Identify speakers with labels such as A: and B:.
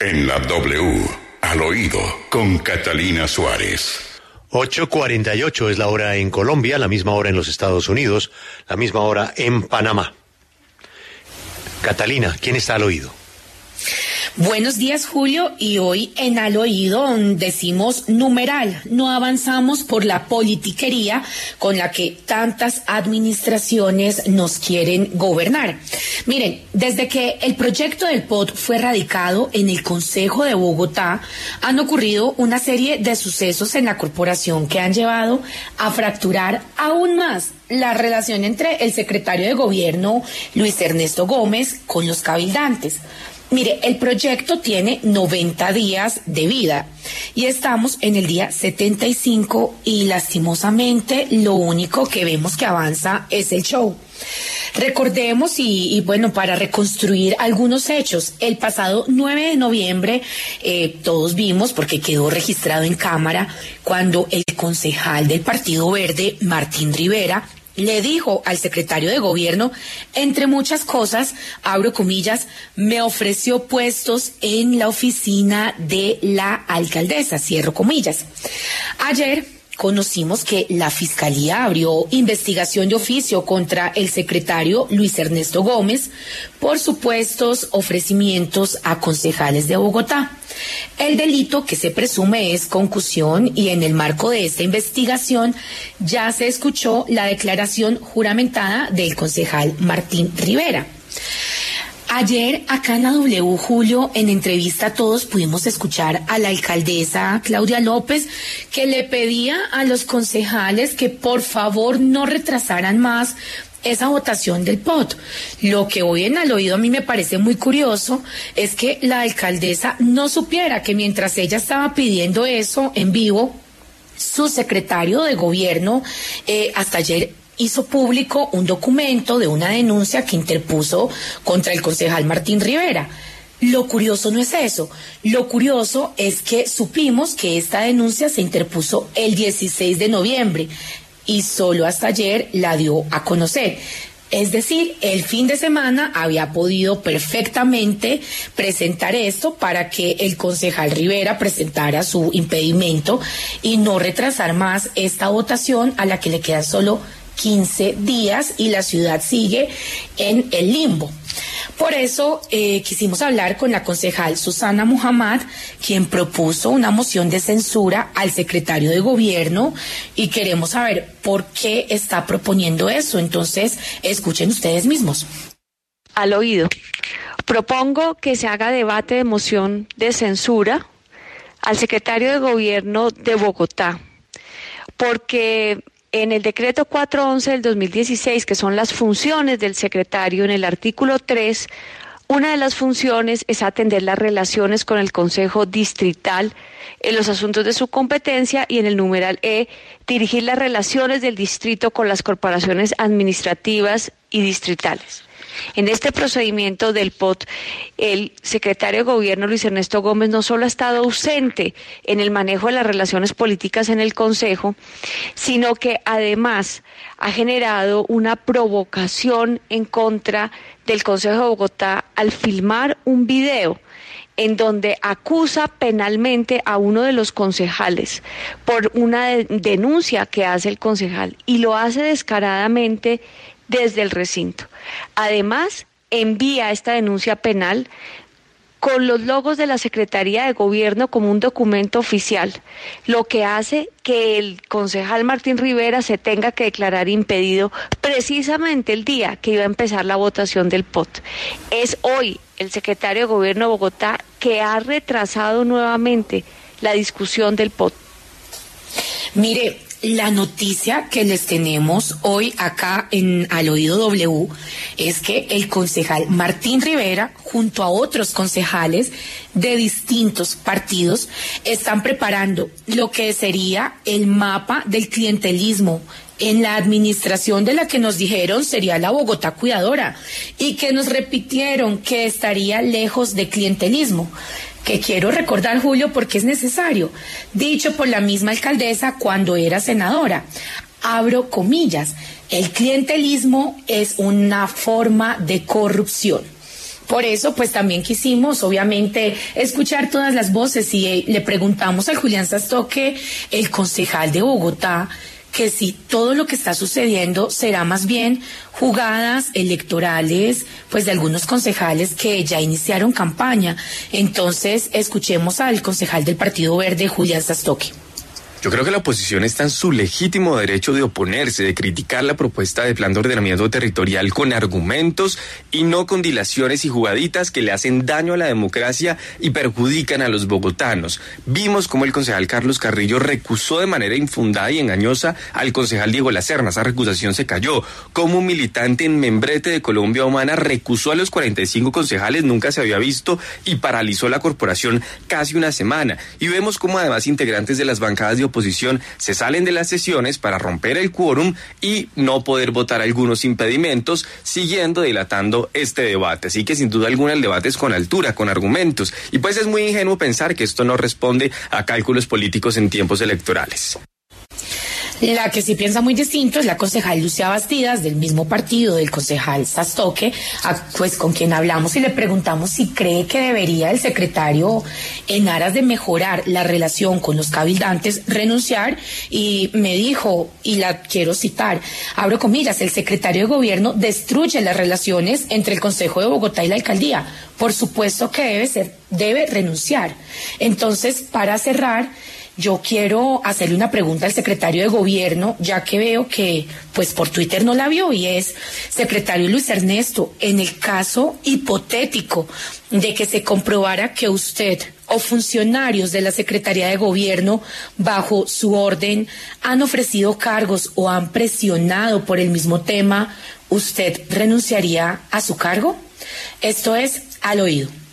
A: En la W, al oído, con Catalina Suárez.
B: 8.48 es la hora en Colombia, la misma hora en los Estados Unidos, la misma hora en Panamá. Catalina, ¿quién está al oído?
C: Buenos días, Julio, y hoy en Al Oído decimos numeral, no avanzamos por la politiquería con la que tantas administraciones nos quieren gobernar. Miren, desde que el proyecto del POT fue radicado en el Consejo de Bogotá, han ocurrido una serie de sucesos en la corporación que han llevado a fracturar aún más la relación entre el secretario de gobierno Luis Ernesto Gómez con los cabildantes. Mire, el proyecto tiene 90 días de vida y estamos en el día 75 y lastimosamente lo único que vemos que avanza es el show. Recordemos y, bueno, para reconstruir algunos hechos, el pasado 9 de noviembre eh, todos vimos, porque quedó registrado en cámara, cuando el concejal del Partido Verde, Martín Rivera, le dijo al secretario de gobierno, entre muchas cosas, abro comillas, me ofreció puestos en la oficina de la alcaldesa, cierro comillas. Ayer conocimos que la Fiscalía abrió investigación de oficio contra el secretario Luis Ernesto Gómez por supuestos ofrecimientos a concejales de Bogotá. El delito que se presume es concusión y en el marco de esta investigación ya se escuchó la declaración juramentada del concejal Martín Rivera. Ayer acá en la W Julio, en entrevista todos pudimos escuchar a la alcaldesa Claudia López que le pedía a los concejales que por favor no retrasaran más esa votación del POT. Lo que hoy en al oído a mí me parece muy curioso es que la alcaldesa no supiera que mientras ella estaba pidiendo eso en vivo, su secretario de gobierno eh, hasta ayer hizo público un documento de una denuncia que interpuso contra el concejal Martín Rivera. Lo curioso no es eso. Lo curioso es que supimos que esta denuncia se interpuso el 16 de noviembre y solo hasta ayer la dio a conocer. Es decir, el fin de semana había podido perfectamente presentar esto para que el concejal Rivera presentara su impedimento y no retrasar más esta votación a la que le queda solo 15 días y la ciudad sigue en el limbo. Por eso eh, quisimos hablar con la concejal Susana Muhammad, quien propuso una moción de censura al secretario de gobierno y queremos saber por qué está proponiendo eso. Entonces, escuchen ustedes mismos.
D: Al oído. Propongo que se haga debate de moción de censura al secretario de gobierno de Bogotá, porque en el decreto 411 del 2016, que son las funciones del secretario, en el artículo 3, una de las funciones es atender las relaciones con el Consejo Distrital en los asuntos de su competencia y en el numeral E, dirigir las relaciones del distrito con las corporaciones administrativas y distritales. En este procedimiento del POT, el secretario de Gobierno Luis Ernesto Gómez no solo ha estado ausente en el manejo de las relaciones políticas en el Consejo, sino que además ha generado una provocación en contra del Consejo de Bogotá al filmar un video en donde acusa penalmente a uno de los concejales por una denuncia que hace el concejal y lo hace descaradamente desde el recinto. Además, envía esta denuncia penal con los logos de la Secretaría de Gobierno como un documento oficial, lo que hace que el concejal Martín Rivera se tenga que declarar impedido precisamente el día que iba a empezar la votación del POT. Es hoy el secretario de Gobierno de Bogotá que ha retrasado nuevamente la discusión del POT.
C: Mire, la noticia que les tenemos hoy acá en Al Oído W es que el concejal Martín Rivera, junto a otros concejales de distintos partidos, están preparando lo que sería el mapa del clientelismo en la administración de la que nos dijeron sería la Bogotá cuidadora y que nos repitieron que estaría lejos de clientelismo que quiero recordar, Julio, porque es necesario, dicho por la misma alcaldesa cuando era senadora. Abro comillas, el clientelismo es una forma de corrupción. Por eso, pues también quisimos, obviamente, escuchar todas las voces y eh, le preguntamos al Julián Sastoque, el concejal de Bogotá, que si todo lo que está sucediendo será más bien jugadas electorales, pues de algunos concejales que ya iniciaron campaña. Entonces, escuchemos al concejal del Partido Verde, Julián Sastoque.
E: Yo creo que la oposición está en su legítimo derecho de oponerse, de criticar la propuesta de plan de ordenamiento territorial con argumentos y no con dilaciones y jugaditas que le hacen daño a la democracia y perjudican a los bogotanos. Vimos cómo el concejal Carlos Carrillo recusó de manera infundada y engañosa al concejal Diego Lacerna. Esa recusación se cayó. Como un militante en membrete de Colombia Humana recusó a los 45 concejales, nunca se había visto y paralizó la corporación casi una semana. Y vemos cómo además integrantes de las bancadas de oposición se salen de las sesiones para romper el quórum y no poder votar algunos impedimentos, siguiendo dilatando este debate. Así que sin duda alguna el debate es con altura, con argumentos. Y pues es muy ingenuo pensar que esto no responde a cálculos políticos en tiempos electorales.
C: La que sí piensa muy distinto es la concejal Lucia Bastidas, del mismo partido del concejal Sastoque, pues con quien hablamos y le preguntamos si cree que debería el secretario, en aras de mejorar la relación con los cabildantes, renunciar. Y me dijo, y la quiero citar, abro comillas, el secretario de gobierno destruye las relaciones entre el Consejo de Bogotá y la alcaldía. Por supuesto que debe ser, debe renunciar. Entonces, para cerrar, yo quiero hacerle una pregunta al secretario de gobierno, ya que veo que, pues por Twitter no la vio, y es, secretario Luis Ernesto, en el caso hipotético de que se comprobara que usted o funcionarios de la Secretaría de Gobierno, bajo su orden, han ofrecido cargos o han presionado por el mismo tema, ¿usted renunciaría a su cargo? Esto es al oído.